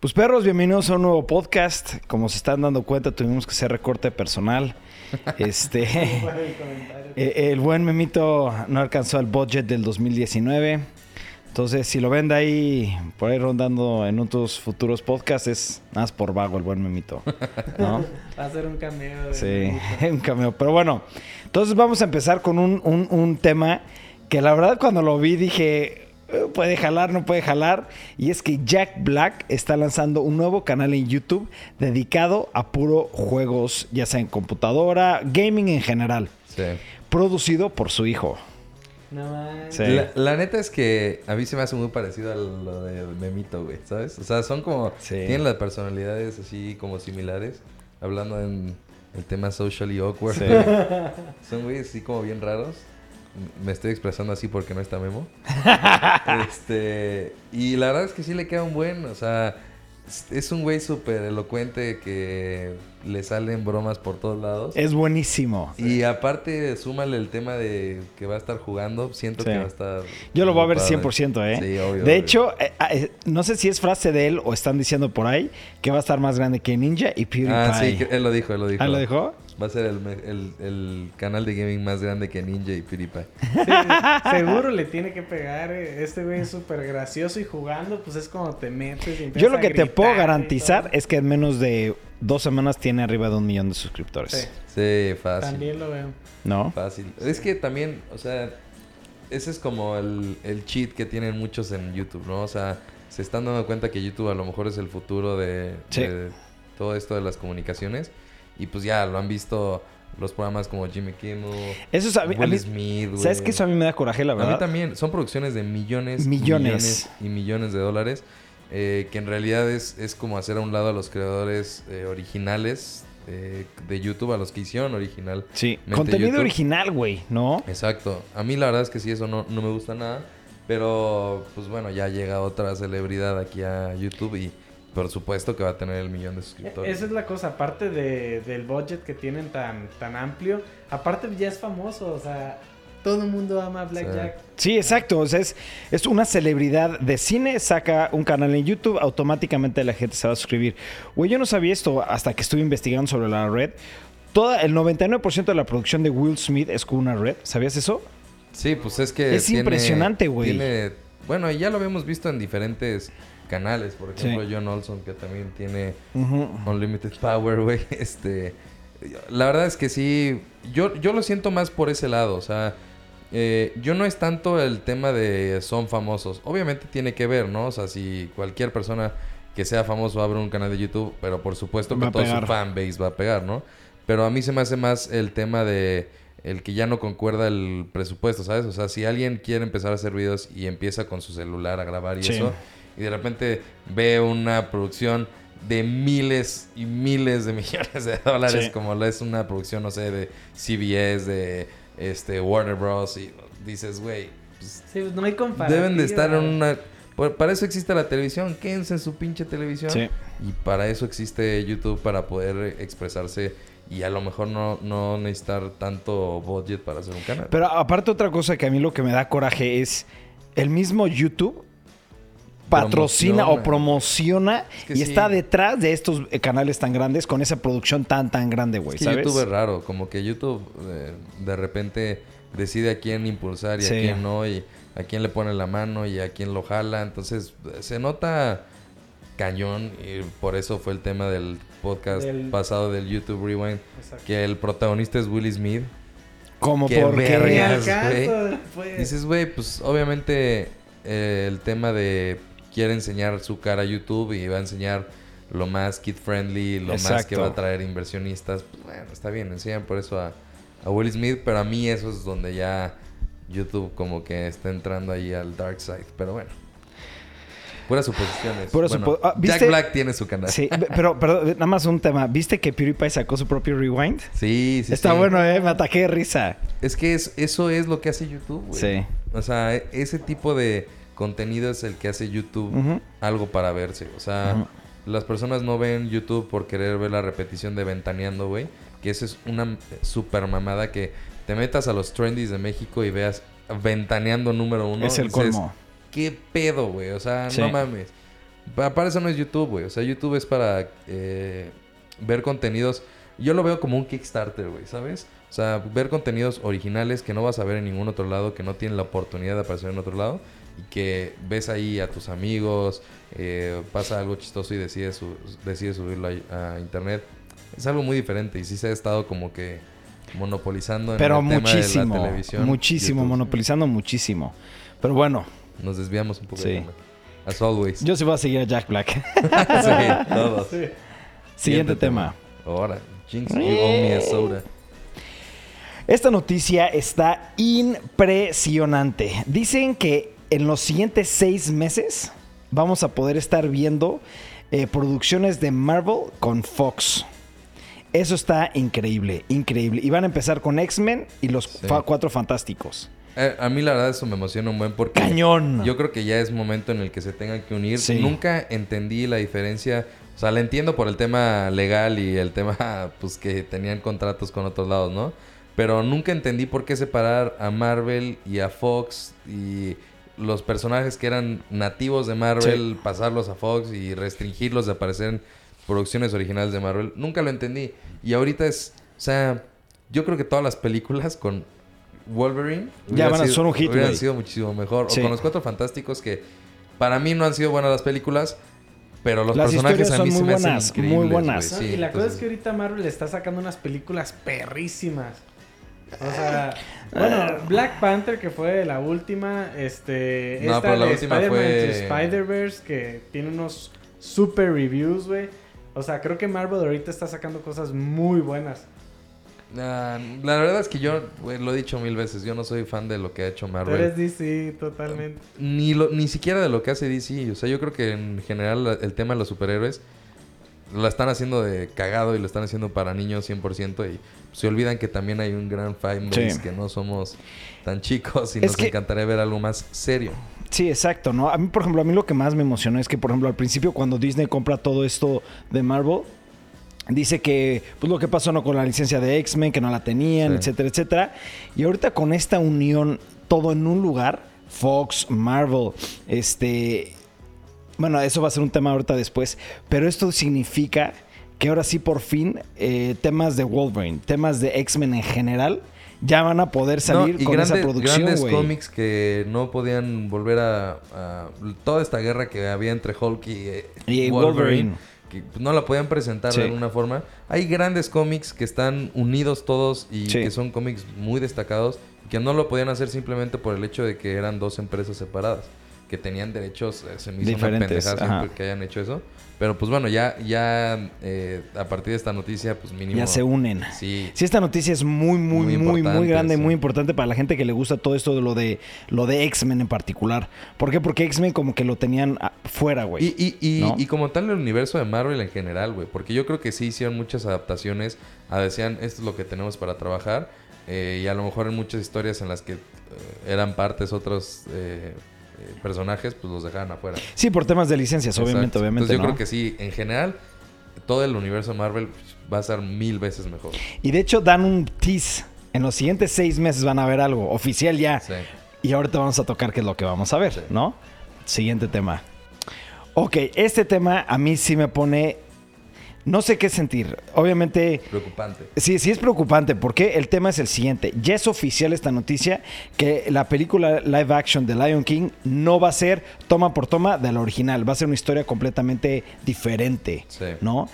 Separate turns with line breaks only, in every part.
Pues perros, bienvenidos a un nuevo podcast. Como se están dando cuenta, tuvimos que hacer recorte personal. Este, eh, el buen Memito no alcanzó el budget del 2019. Entonces, si lo ven de ahí, por ahí rondando en otros futuros podcasts, es nada más por vago el buen Memito. ¿no?
Va a ser un cameo.
Sí, un cameo. Pero bueno, entonces vamos a empezar con un, un- un tema que la verdad cuando lo vi dije, "Eh, puede jalar, no puede jalar. Y es que Jack Black está lanzando un nuevo canal en YouTube dedicado a puro juegos, ya sea en computadora, gaming en general,
Sí.
producido por su hijo.
No manches.
Sí.
La, la neta es que a mí se me hace muy parecido a lo de Memito, güey, ¿sabes? O sea, son como...
Sí.
Tienen las personalidades así como similares. Hablando en el tema socially awkward.
Sí.
Son güeyes así como bien raros. Me estoy expresando así porque no está Memo. este... Y la verdad es que sí le queda un buen... O sea, es- un güey súper elocuente que le salen bromas por todos lados.
Es buenísimo.
Y aparte, súmale el tema de que va a estar jugando. Siento
Sí.
que va a estar.
Yo lo voy a ver
muy padre.
100%, ¿eh?
Sí, obvio.
de
obvio.
hecho, eh, eh, no sé si es frase de él o están diciendo por ahí que va a estar más grande que Ninja y PewDiePie.
Ah, sí, él lo dijo, él lo dijo.
¿Ah, lo dejó?
Va a ser el, el- el canal de gaming más grande que Ninja y PewDiePie.
Sí, seguro le tiene que pegar. eh. Este güey es súper gracioso y jugando, pues es como te metes y
Yo lo
a
que te puedo garantizar es que en menos de dos semanas tiene arriba de un millón de suscriptores.
Sí,
Sí, fácil.
también lo veo.
¿No?
Fácil. Es que también, o sea, ese es como el, el cheat que tienen muchos en YouTube, ¿no? O sea, se están dando cuenta que YouTube a lo mejor es el futuro de,
Sí.
de todo esto de las comunicaciones. Y pues ya lo han visto los programas como Jimmy Kimmel,
Eso es a mí, a
Will
mí-
Smith.
¿Sabes que Eso a mí me da coraje, la
A
verdad.
mí también. Son producciones de millones,
Millones.
millones y millones de dólares. eh, que en realidad es, es como hacer a un lado a los creadores eh, originales eh, de YouTube, a los que hicieron original.
Sí. Contenido
YouTube.
original, güey, ¿no?
Exacto. A mí la verdad es que sí, eso no, no me gusta nada. Pero, pues bueno, ya llega otra celebridad aquí a YouTube y por supuesto que va a tener el millón de suscriptores.
Esa es la cosa, aparte de, del budget que tienen tan, tan amplio, aparte ya es famoso, o sea, todo el mundo ama a Blackjack.
Sí, exacto. O sea, es, es una celebridad de cine, saca un canal en YouTube, automáticamente la gente se va a suscribir. Güey, yo no sabía esto hasta que estuve investigando sobre la red. Toda, el 99% de la producción de Will Smith es con una red. ¿Sabías eso?
Sí, pues es que.
Es impresionante, güey.
tiene- Bueno, y ya lo habíamos visto en diferentes canales. Por ejemplo,
Sí.
John Olson, que también tiene. Unlimited Power, güey. Este. La verdad es que sí. Yo, yo lo siento más por ese lado. O sea. eh, yo no es tanto el tema de son famosos. Obviamente tiene que ver, ¿no? O sea, si cualquier persona que sea famoso abre un canal de YouTube, pero por supuesto que todo
pegar.
su fanbase va a pegar, ¿no? Pero a mí se me hace más el tema de el que ya no concuerda el presupuesto, ¿sabes? O sea, si alguien quiere empezar a hacer videos y empieza con su celular a grabar y
Sí.
eso, y de repente ve una producción de miles y miles de millones de dólares,
Sí.
como lo es una producción, no sé, de CBS, de este Warner Bros. Y dices, güey, pues,
Sí, pues no hay comparativa.
deben de estar en una... por- Para eso existe la televisión, quédense en su pinche televisión.
Sí.
Y para eso existe YouTube, para poder expresarse y a lo mejor no, no necesitar tanto budget para hacer un canal.
Pero aparte otra cosa que a mí lo que me da coraje es el mismo YouTube patrocina o promociona
Es que
y
sí.
está detrás de estos eh, canales tan grandes con esa producción tan tan grande, güey,
es que
¿sabes?
YouTube es raro, como que YouTube eh, de repente decide a quién impulsar y
Sí.
a quién no, y a quién le pone la mano y a quién lo jala. Entonces eh, se nota cañón y por eso fue el tema del podcast
Del-
pasado del YouTube Rewind,
Exacto.
que el protagonista es Will Smith.
Como
Ni
vergas. güey. Dices, güey, pues obviamente eh, el tema de quiere enseñar su cara a YouTube y va a enseñar lo más kid friendly, lo más que va a traer inversionistas. Pues bueno, está bien, enseñan por eso a, a Will Smith, pero a mí eso es donde ya YouTube como que está entrando ahí al dark side. Pero bueno. Puras suposiciones.
Puras
Bueno,
supo- ah, ¿viste?
Jack Black tiene su canal.
Sí, pero, pero nada más un tema. ¿Viste que PewDiePie sacó su propio rewind?
Sí, sí,
Está
sí.
bueno, eh, me ataqué de risa.
Es que es, eso es lo que hace YouTube, güey.
Sí.
O sea, e- ese tipo de contenido es el que hace YouTube algo para verse. O sea, las personas no ven YouTube por querer ver la repetición de Ventaneando, güey. Que eso es una super mamada que te metas a los trendies de México y veas Ventaneando número uno.
es el
dices,
colmo.
¿Qué pedo, güey? O sea,
Sí.
no mames. Pa- Para eso no es YouTube, güey. O sea, YouTube es para eh, ver contenidos. Yo lo veo como un Kickstarter, güey, ¿sabes? O sea, ver contenidos originales que no vas a ver en ningún otro lado, que no tienen la oportunidad de aparecer en otro lado. Y que ves ahí a tus amigos, eh, pasa algo chistoso y decides, su- decides subirlo a, a internet. Es algo muy diferente y sí se ha estado como que monopolizando en
Pero
el tema de
muchísimo,
la televisión.
muchísimo,
YouTube.
monopolizando muchísimo. Pero bueno,
Nos desviamos un poco.
Sí.
del tema. As always.
yo sí voy a seguir a Jack Black.
sí, todos.
Sí.
Siguiente tema.
Ahora, Jinx, you owe me a soda.
Esta noticia está impresionante. Dicen que en los siguientes seis meses vamos a poder estar viendo eh, producciones de Marvel con Fox. Eso está increíble, increíble. Y van a empezar con X-Men y los
Sí.
fa- Cuatro Fantásticos.
Eh, a mí la verdad eso me emociona un buen porque
¡Cañón!
yo creo que ya es momento en el que se tengan que unir.
Sí.
Nunca entendí la diferencia. O sea, la entiendo por el tema legal y el tema pues que tenían contratos con otros lados, ¿no? Pero nunca entendí por qué separar a Marvel y a Fox y los personajes que eran nativos de Marvel, pasarlos a Fox y restringirlos de aparecer en producciones originales de Marvel. Nunca lo entendí. Y ahorita es, o sea, yo creo que todas las películas con Wolverine
Ya
hubieran
van a-
sido-
son un hit,
hubieran sido muchísimo mejor.
Sí.
O con los Cuatro Fantásticos que para mí no han sido buenas las películas, pero los
Las
personajes a mí
son
se
muy
me hacen
buenas, muy buenas.
Sí,
y la cosa es que ahorita Marvel está sacando unas películas perrísimas. O sea, bueno, Black Panther, que fue la última, este,
No,
esta
pero la
de
última fue-
Spider-Verse, que tiene unos super reviews, güey. O sea, creo que Marvel ahorita está sacando cosas muy buenas.
Ah, la verdad es que yo, lo he dicho mil veces, yo no soy fan de lo que ha hecho
Tú
Marvel.
eres DC, totalmente.
Ni, lo, ni siquiera de lo que hace DC. O sea, yo creo que en general la- el tema de los superhéroes lo están haciendo de cagado y lo están haciendo para niños 100% y se olvidan que también hay un gran fan base
Sí.
que no somos tan chicos y
Es
nos
que-
encantaría ver algo más serio.
Sí, exacto, ¿no? A mí, por ejemplo, a mí lo que más me emocionó es que, por ejemplo, al principio cuando Disney compra todo esto de Marvel, dice que, pues lo que pasó ¿no? con la licencia de X-Men, que no la tenían,
Sí.
etcétera, etcétera. Y ahorita con esta unión, todo en un lugar, Fox, Marvel, este... Bueno, eso va a ser un tema ahorita después, pero esto significa que ahora sí, por fin, eh, temas de Wolverine, temas de X-Men en general, ya van a poder salir
No, y
con
grandes,
esa producción,
grandes
güey.
cómics que no podían volver a, a- Toda esta guerra que había entre Hulk y, eh,
Y Wolverine.
Que no la podían presentar
Sí.
de alguna forma. Hay grandes cómics que están unidos todos y
Sí.
que son cómics muy destacados que no lo podían hacer simplemente por el hecho de que eran dos empresas separadas que tenían derechos eh, se me hizo una
Diferentes,
pendejada que hayan hecho eso pero pues bueno ya ya eh, a partir de esta noticia pues mínimo
Ya se unen.
sí
Sí, esta noticia es muy, muy,
Muy
muy, grande,
sí.
muy importante para la gente que le gusta todo esto de lo de lo de X-Men en particular. ¿Por qué? Porque X-Men como que lo tenían ah, fuera, güey.
Y, y, y,
¿no?
y como tal el universo de Marvel en general, güey. Porque yo creo que sí hicieron muchas adaptaciones. A decían, esto es lo que tenemos para trabajar. eh, y a lo mejor en muchas historias en las que eh, eran partes otros eh, personajes, pues los dejaban afuera.
Sí, por temas de licencias, obviamente,
Exacto.
obviamente.
Entonces yo
¿no?
creo que sí, en general, todo el universo de Marvel va a ser mil veces mejor.
Y de hecho dan un tease. En los siguientes seis meses van a ver algo oficial ya.
Sí.
Y ahorita vamos a tocar qué es lo que vamos a ver,
Sí.
¿no? Siguiente tema. Ok, este tema a mí sí me pone... No sé qué sentir. Obviamente...
Preocupante.
Sí, sí es preocupante porque el tema es el siguiente. Ya es oficial esta noticia que la película live action de Lion King no va a ser toma por toma de la original. Va a ser una historia completamente diferente,
Sí.
¿no?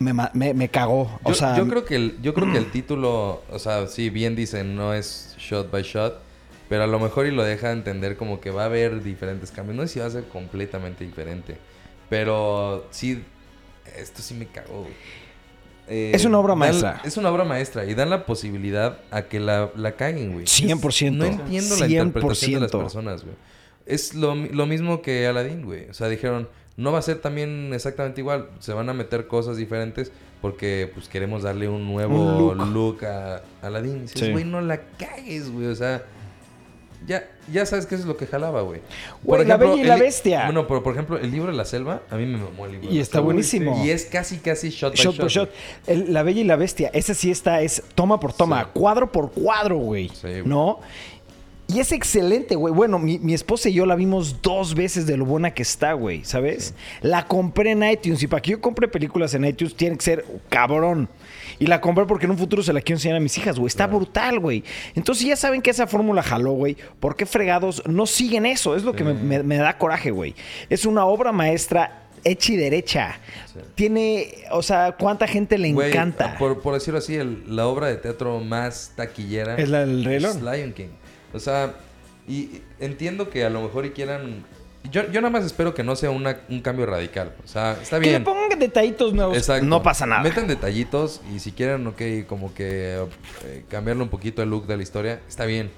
Me, me cagó. O
Yo,
sea,
yo creo que el, yo creo que el título, o sea, sí, bien dicen, no es shot by shot, pero a lo mejor y lo deja entender como que va a haber diferentes cambios. No sé si va a ser completamente diferente, pero sí, esto sí me cagó. güey. Eh,
Es una obra
dan-
maestra.
Es una obra maestra y dan la posibilidad a que la, la caguen, güey.
100%.
No entiendo la interpretación de las
100%.
personas, güey. Es lo, lo mismo que Aladdin, güey. O sea, dijeron, no va a ser también exactamente igual. Se van a meter cosas diferentes porque pues queremos darle un nuevo
Un look.
look. a Aladdin. Dices,
Sí.
güey, no la cagues, güey. O sea, ya, ya sabes qué es lo que jalaba, güey.
Güey, La Bella y la
el
Bestia.
Bueno, pero por ejemplo, el libro de la selva, a mí me mamó el libro. de
y
la
está
selva.
buenísimo.
Y es casi, casi shot by
Shot
shot.
por shot. El- la Bella y la Bestia, esa sí está, es toma por toma,
Sí.
cuadro por cuadro, güey.
Sí, güey.
¿No? Y es excelente, güey. Bueno, mi, mi esposa y yo la vimos dos veces de lo buena que está, güey, ¿sabes? La compré en iTunes y para que yo compre películas en iTunes tiene que ser cabrón. Y la compré porque en un futuro se la quiero enseñar a mis hijas, güey. Está brutal, güey. Entonces ya saben que esa fórmula jaló, güey. ¿Por qué fregados no siguen eso? Es lo que me, me- me da coraje, güey. Es una obra maestra hecha y derecha. Tiene, o sea, ¿cuánta gente le encanta?
Por, por decirlo así, el- la obra de teatro más taquillera
¿Es la del Rey
Lion King. O sea, y entiendo que a lo mejor y quieran... Yo, yo nada más espero que no sea una- un cambio radical. O sea, está
Que le
bien.
pongan detallitos nuevos.
Exacto.
No pasa nada.
Metan detallitos y si quieren, ok, como que eh, cambiarle un poquito el look de la historia, está bien.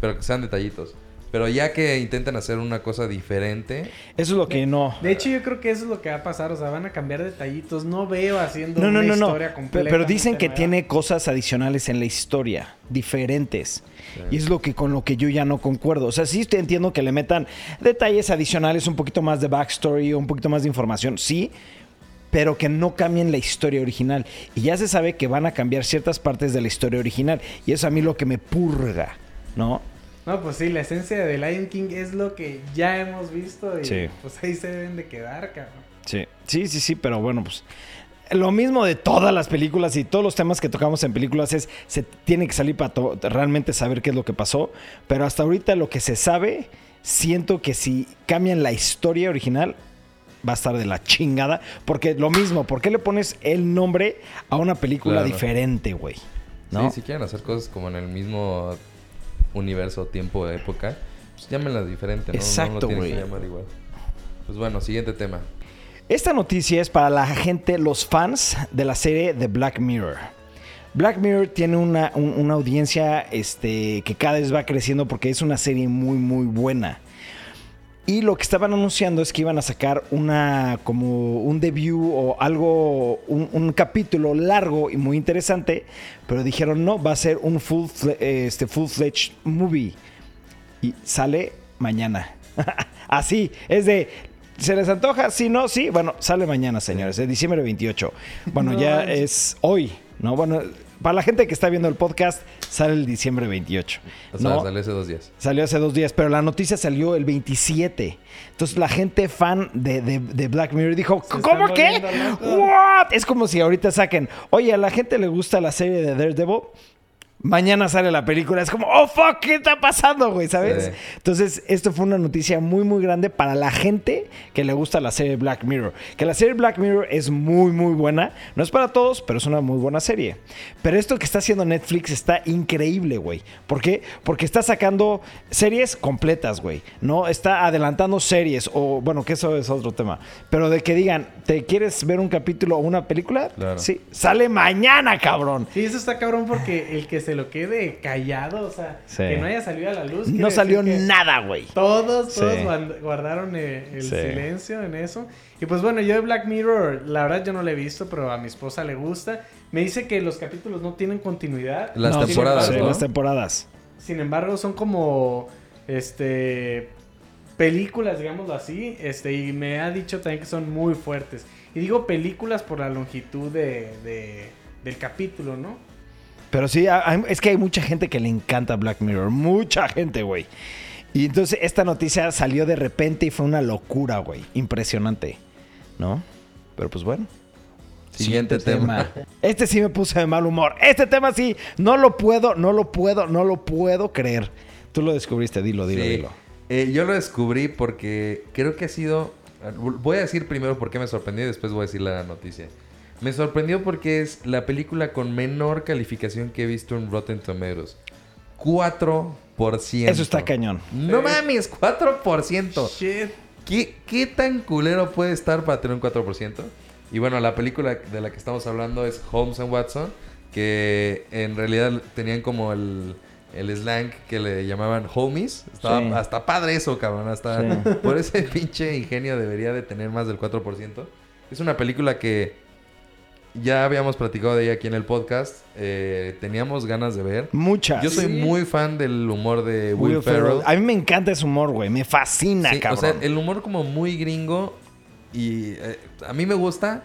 Pero que sean detallitos. Pero ya que intenten hacer una cosa diferente,
Eso es lo que no.
De hecho, yo creo que eso es lo que va a pasar. O sea, van a cambiar detallitos. No veo haciendo
No, no,
una
no, no.
historia completa.
Pero dicen que tiene cosas adicionales en la historia, diferentes. Y es lo que con lo que yo ya no concuerdo. O sea, sí te entiendo que le metan detalles adicionales, un poquito más de backstory, un poquito más de información, sí, pero que no cambien la historia original. Y ya se sabe que van a cambiar ciertas partes de la historia original. Y eso a mí lo que me purga, ¿no?
No, pues sí, la esencia de Lion King es lo que ya hemos visto. Y
Sí.
pues ahí se deben de quedar, cabrón.
Sí, sí, sí, sí, pero bueno, pues lo mismo de todas las películas y todos los temas que tocamos en películas es se tiene que salir para realmente saber qué es lo que pasó, pero hasta ahorita lo que se sabe, siento que si cambian la historia original va a estar de la chingada, porque lo mismo, ¿por qué le pones el nombre a una película
Claro.
diferente, güey? ¿No?
sí, si quieren hacer cosas como en el mismo universo, tiempo, época, pues llámenla diferente, ¿no?
Exacto, güey.
llamar igual. Pues bueno, siguiente tema.
Esta noticia es para la gente, los fans de la serie de Black Mirror. Black Mirror tiene una, un- una audiencia este, que cada vez va creciendo porque es una serie muy, muy buena. Y lo que estaban anunciando es que iban a sacar una como un debut o algo, un, un capítulo largo y muy interesante, pero dijeron no, va a ser un full, este, full-fledged movie. Y sale mañana. Así, es de. ¿Se les antoja? Sí, no, sí. Bueno, sale mañana, señores. Es diciembre 28. Bueno,
No
ya es hoy, ¿no? Bueno, para la gente que está viendo el podcast, sale el diciembre 28.
O sea,
¿no?
salió hace dos días.
Salió hace dos días, pero la noticia salió el 27. Entonces la gente fan de, de- de Black Mirror dijo,
Se
¿cómo qué?
volviendo locos".
¿What? Es como si ahorita saquen, oye, a la gente le gusta la serie de Daredevil. Mañana sale la película. Es como, oh, fuck, ¿qué está pasando, güey? ¿Sabes?
Sí.
Entonces, esto fue una noticia muy, muy grande para la gente que le gusta la serie Black Mirror. Que la serie Black Mirror es muy, muy buena. No es para todos, pero es una muy buena serie. Pero esto que está haciendo Netflix está increíble, güey. ¿Por qué? Porque está sacando series completas, güey. No está adelantando series o, bueno, que eso es otro tema. Pero de que digan, ¿te quieres ver un capítulo o una película?
Claro.
Sí. Sale mañana, cabrón.
Sí, eso está cabrón porque el que se lo quede callado, o sea,
Sí.
que no haya salido a la luz.
No salió nada, güey.
Todos, todos
Sí.
guardaron eh, el
Sí.
silencio en eso. Y pues bueno, yo de Black Mirror, la verdad yo no lo he visto, pero a mi esposa le gusta. Me dice que los capítulos no tienen continuidad.
Las
No,
temporadas,
sí,
¿no?
las temporadas.
Sin embargo, son como este películas, digámoslo así, este y me ha dicho también que son muy fuertes. Y digo películas por la longitud de, de- del capítulo, ¿no?
Pero sí, es que hay mucha gente que le encanta Black Mirror. Mucha gente, güey. Y entonces esta noticia salió de repente y fue una locura, güey. Impresionante. ¿No? Pero pues bueno.
Siguiente tema.
Este sí me puse de mal humor. Este tema sí, no lo puedo, no lo puedo, no lo puedo creer. Tú lo descubriste, dilo, dilo,
Sí.
dilo.
Eh, yo lo descubrí porque creo que ha sido. Voy a decir primero por qué me sorprendió y después voy a decir la noticia. Me sorprendió porque es la película con menor calificación que he visto en Rotten Tomatoes. 4%.
Eso está cañón.
No mames, 4%.
Shit.
¿Qué, ¿Qué tan culero puede estar para tener un 4%? Y bueno, la película de la que estamos hablando es Holmes and Watson, que en realidad tenían como el, el slang que le llamaban homies. Estaba
Sí.
hasta padre eso, cabrón. Hasta
Sí.
por ese pinche ingenio debería de tener más del 4%. Es una película que ya habíamos platicado de ella aquí en el podcast. eh, teníamos ganas de ver.
Muchas.
Yo soy
Sí.
muy fan del humor de Will,
Will
Ferrell.
Ferrell. A mí me encanta ese humor, güey. Me fascina,
Sí,
cabrón.
O sea, el humor como muy gringo y eh, a mí me gusta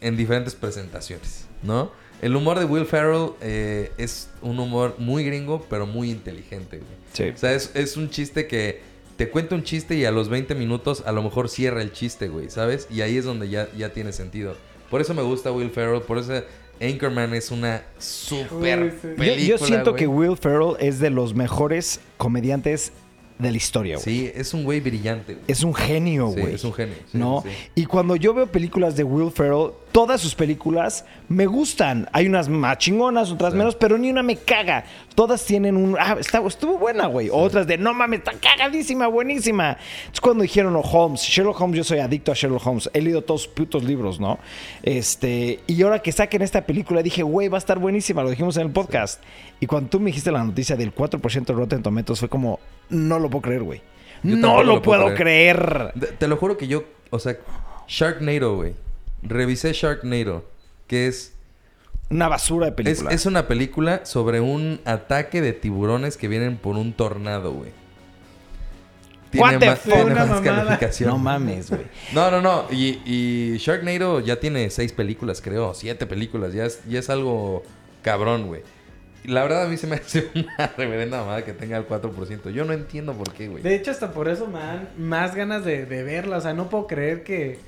en diferentes presentaciones, ¿no? El humor de Will Ferrell eh, es un humor muy gringo, pero muy inteligente, güey.
Sí.
O sea, es, es un chiste que te cuenta un chiste y a los 20 minutos a lo mejor cierra el chiste, güey, ¿sabes? Y ahí es donde ya, ya tiene sentido. Por eso me gusta Will Ferrell, por eso Anchorman es una super
Uy, sí.
Yo-
película,
yo, siento
güey.
que Will Ferrell es de los mejores comediantes de la historia, güey.
Sí, es un güey brillante, güey.
Es un genio,
Sí,
güey.
es un genio, sí,
¿No?
sí.
Y cuando yo veo películas de Will Ferrell, todas sus películas me gustan. Hay unas más chingonas, otras
Sí.
menos, pero ni una me caga. Todas tienen un. Ah, está, estuvo buena, güey. Otras de no mames, está cagadísima, buenísima. Es cuando dijeron oh, Holmes, Sherlock Holmes, yo soy adicto a Sherlock Holmes. He leído todos sus putos libros, ¿no? Este. Y ahora que saquen esta película, dije, güey, va a estar buenísima. Lo dijimos en el podcast. Y cuando tú me dijiste la noticia del 4% de Rotten Tomatoes, fue como, no lo puedo creer, güey. No lo,
lo puedo
creer.
Te lo juro que yo, o sea, Sharknado, güey. Revisé Sharknado, que es
Una basura de película.
es una película sobre un ataque de tiburones que vienen por un tornado, güey.
What the
más, tiene más calificación.
No mames, güey.
No, no, no. Y, y Sharknado ya tiene seis películas, creo. Siete películas. Ya es, ya es algo cabrón, güey. La verdad a mí se me hace una reverenda mamada que tenga el 4%. Yo no entiendo por qué, güey.
De hecho, hasta por eso me dan más ganas de, de verla. O sea, no puedo creer que,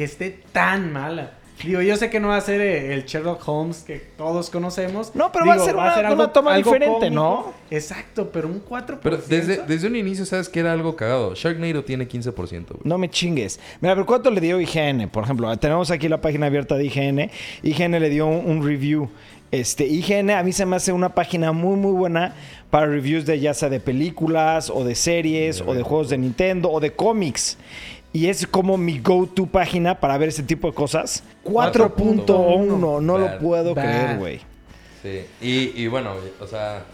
que esté tan mala. Digo, yo sé que no va a ser eh, el Sherlock Holmes que todos conocemos.
No, pero va a ser una- una toma diferente, ¿no?
Exacto, pero un 4%.
Pero desde, desde un inicio sabes que era algo cagado. Sharknado tiene 15%, güey.
No me chingues. Mira, pero ¿cuánto le dio IGN? Por ejemplo, tenemos aquí la página abierta de IGN. IGN le dio un, un review. Este, IGN a mí se me hace una página muy, muy buena para reviews de ya sea de películas o de series o de juegos de Nintendo o de cómics. Y es como mi go-to página para ver ese tipo de cosas. 4.1, no lo puedo
Bad.
creer, güey.
Sí. Y, y bueno, o sea...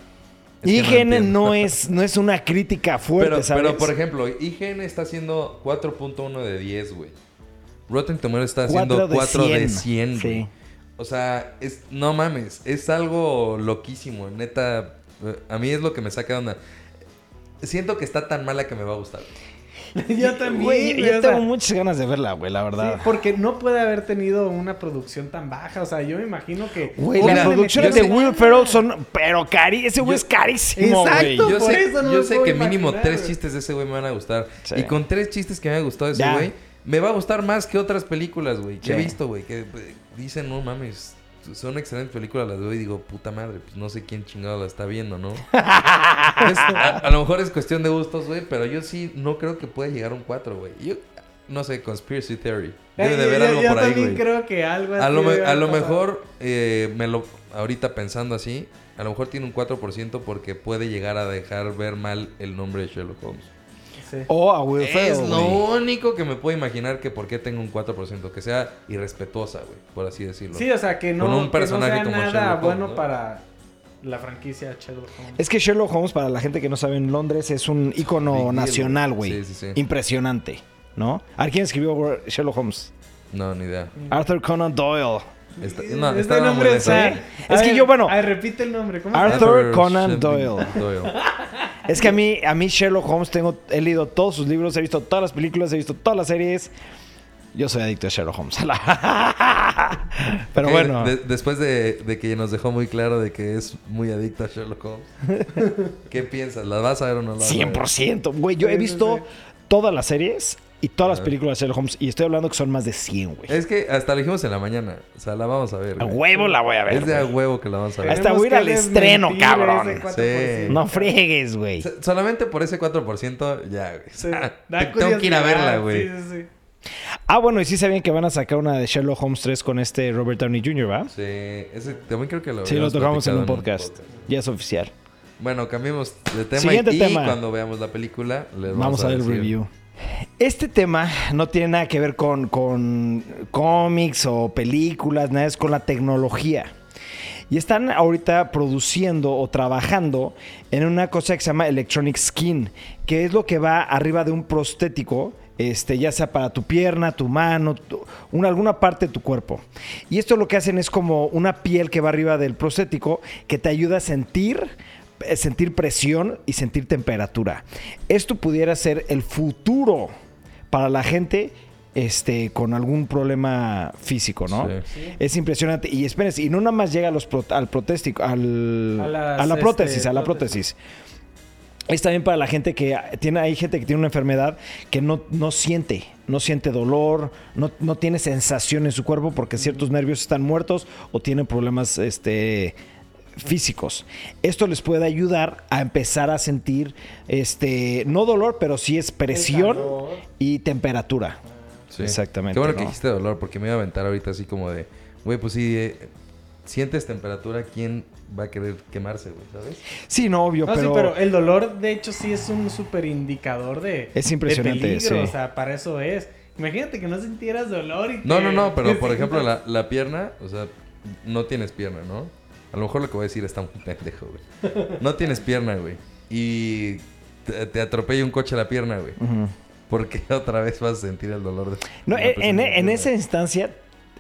IGN no, es, no es una crítica fuerte,
pero,
¿sabes?
pero, por ejemplo, IGN está haciendo 4.1 de 10, güey. Rotten Tomatoes está haciendo 4
4
de
de
100,
100,
güey.
sí.
O sea, es, no mames, es algo loquísimo, neta. A mí es lo que me saca de onda. Siento que está tan mala que me va a gustar.
yo también.
Güey, yo tengo muchas ganas de verla, güey, la verdad.
sí, porque no puede haber tenido una producción tan baja. O sea, yo me imagino que.
Güey, las producciones de Will Ferrell son, pero cari, ese güey es carísimo,
Exacto.
güey.
Yo
por
sé,
eso no
yo sé que mínimo
imaginar,
tres
güey.
chistes de ese güey me van a gustar.
Sí.
Y con tres chistes que me ha gustado ese
Ya.
güey, me va a gustar más que otras películas, güey, que he
Sí.
visto, güey. Que eh, dicen, no mames, son excelentes películas las veo y digo, puta madre, pues no sé quién chingado la está viendo, ¿no? A, a lo mejor es cuestión de gustos, güey, pero yo sí no creo que pueda llegar a un 4, güey. Yo, no sé, conspiracy theory. Debe
Eh,
de haber algo
yo
por ahí, güey.
creo que algo
A
así
lo, me-
debe
a lo
haber pasado.
mejor, eh, me lo, ahorita pensando así, a lo mejor tiene un 4% porque puede llegar a dejar ver mal el nombre de Sherlock Holmes.
Sí.
O a Will Ferrell,
Es lo
güey.
único que me puedo imaginar que por qué tengo un 4%, que sea irrespetuosa, güey, por así decirlo.
Sí, o sea, que no,
Con un
que no
personaje
sea
como
nada
Sherlock Holmes,
bueno
¿no?
para la franquicia Sherlock Holmes.
Es que Sherlock Holmes, para la gente que no sabe, en Londres es un
Big
ícono
deal,
nacional,
güey.
güey.
Sí, sí, sí.
Impresionante, ¿no? ¿A quién escribió Sherlock Holmes?
No, ni idea.
Arthur Conan Doyle.
Está, no,
Este nombre
muy
está-
lento.
Es que
ver,
yo, bueno-
A ver, repite el nombre. ¿Cómo
Arthur? Conan Doyle.
Doyle.
Es que a mí, a mí Sherlock Holmes tengo, he leído todos sus libros, he visto todas las películas, he visto todas las series. Yo soy adicto a Sherlock Holmes. Pero bueno.
de- después de, de que nos dejó muy claro de que es muy adicto a Sherlock Holmes, ¿qué piensas? ¿La vas a ver o no la vas a ver?
100%. Güey, yo he visto todas las series y todas las películas de Sherlock Holmes. Y estoy hablando que son más de 100, güey.
Es que hasta lo dijimos en la mañana. O sea, la vamos a ver.
A
güey.
huevo la voy a ver.
Es de a
güey.
huevo que la vamos a ver.
Hasta voy a ir al estreno, cabrón.
ese 4%.
Sí.
No friegues, güey.
So- Solamente por ese 4% ya, güey.
Sí, da
tengo que ir a
curiosidad,
verla, güey.
Sí, sí, sí.
Ah, bueno, y sí sabían que van a sacar una de Sherlock Holmes 3 con este Robert Downey Jr., ¿va?
Sí, ese también creo que lo
Sí, lo
habíamos
tocamos en un podcast. Ya es oficial.
Bueno, cambiemos de tema
Siguiente
y
tema.
cuando veamos la película les vamos,
Vamos a ver el
decir.
review. Este tema no tiene nada que ver con, con cómics o películas, nada, es con la tecnología. Y están ahorita produciendo o trabajando en una cosa que se llama Electronic Skin, que es lo que va arriba de un prostético, este, ya sea para tu pierna, tu mano, tu- una, alguna parte de tu cuerpo. Y esto lo que hacen es como una piel que va arriba del prostético que te ayuda a sentir sentir presión y sentir temperatura. Esto pudiera ser el futuro para la gente este, con algún problema físico, ¿no?
Sí.
Es impresionante. Y espérense, y no nada más llega a los pro- al protéstico, al,
A
a, la prótesis,
este,
a la prótesis. Es también para la gente que tiene, hay gente que tiene una enfermedad que no, no siente, no siente dolor, no, no tiene sensación en su cuerpo porque ciertos nervios están muertos o tienen problemas este, físicos. Esto les puede ayudar a empezar a sentir, este, no dolor, pero sí es presión y temperatura.
Sí.
Exactamente,
Qué bueno
¿no?
que dijiste dolor, porque me iba a aventar ahorita así como de, güey, pues si eh, sientes temperatura, ¿quién va a querer quemarse, güey? ¿Sabes?
Sí, no, obvio,
No,
pero...
sí, pero el dolor, de hecho, sí es un súper indicador de,
Es impresionante,
de peligro.
sí.
O sea, para eso es. Imagínate que no sintieras dolor y
No,
te-
no, no, pero
te
por ejemplo, la pierna, o sea, no tienes pierna, ¿no? A lo mejor lo que voy a decir está muy pendejo, güey. No tienes pierna, güey. Y te, te atropella un coche a la pierna, güey. Porque otra vez vas a sentir el dolor de.
No,
la
en,
pierna.
esa instancia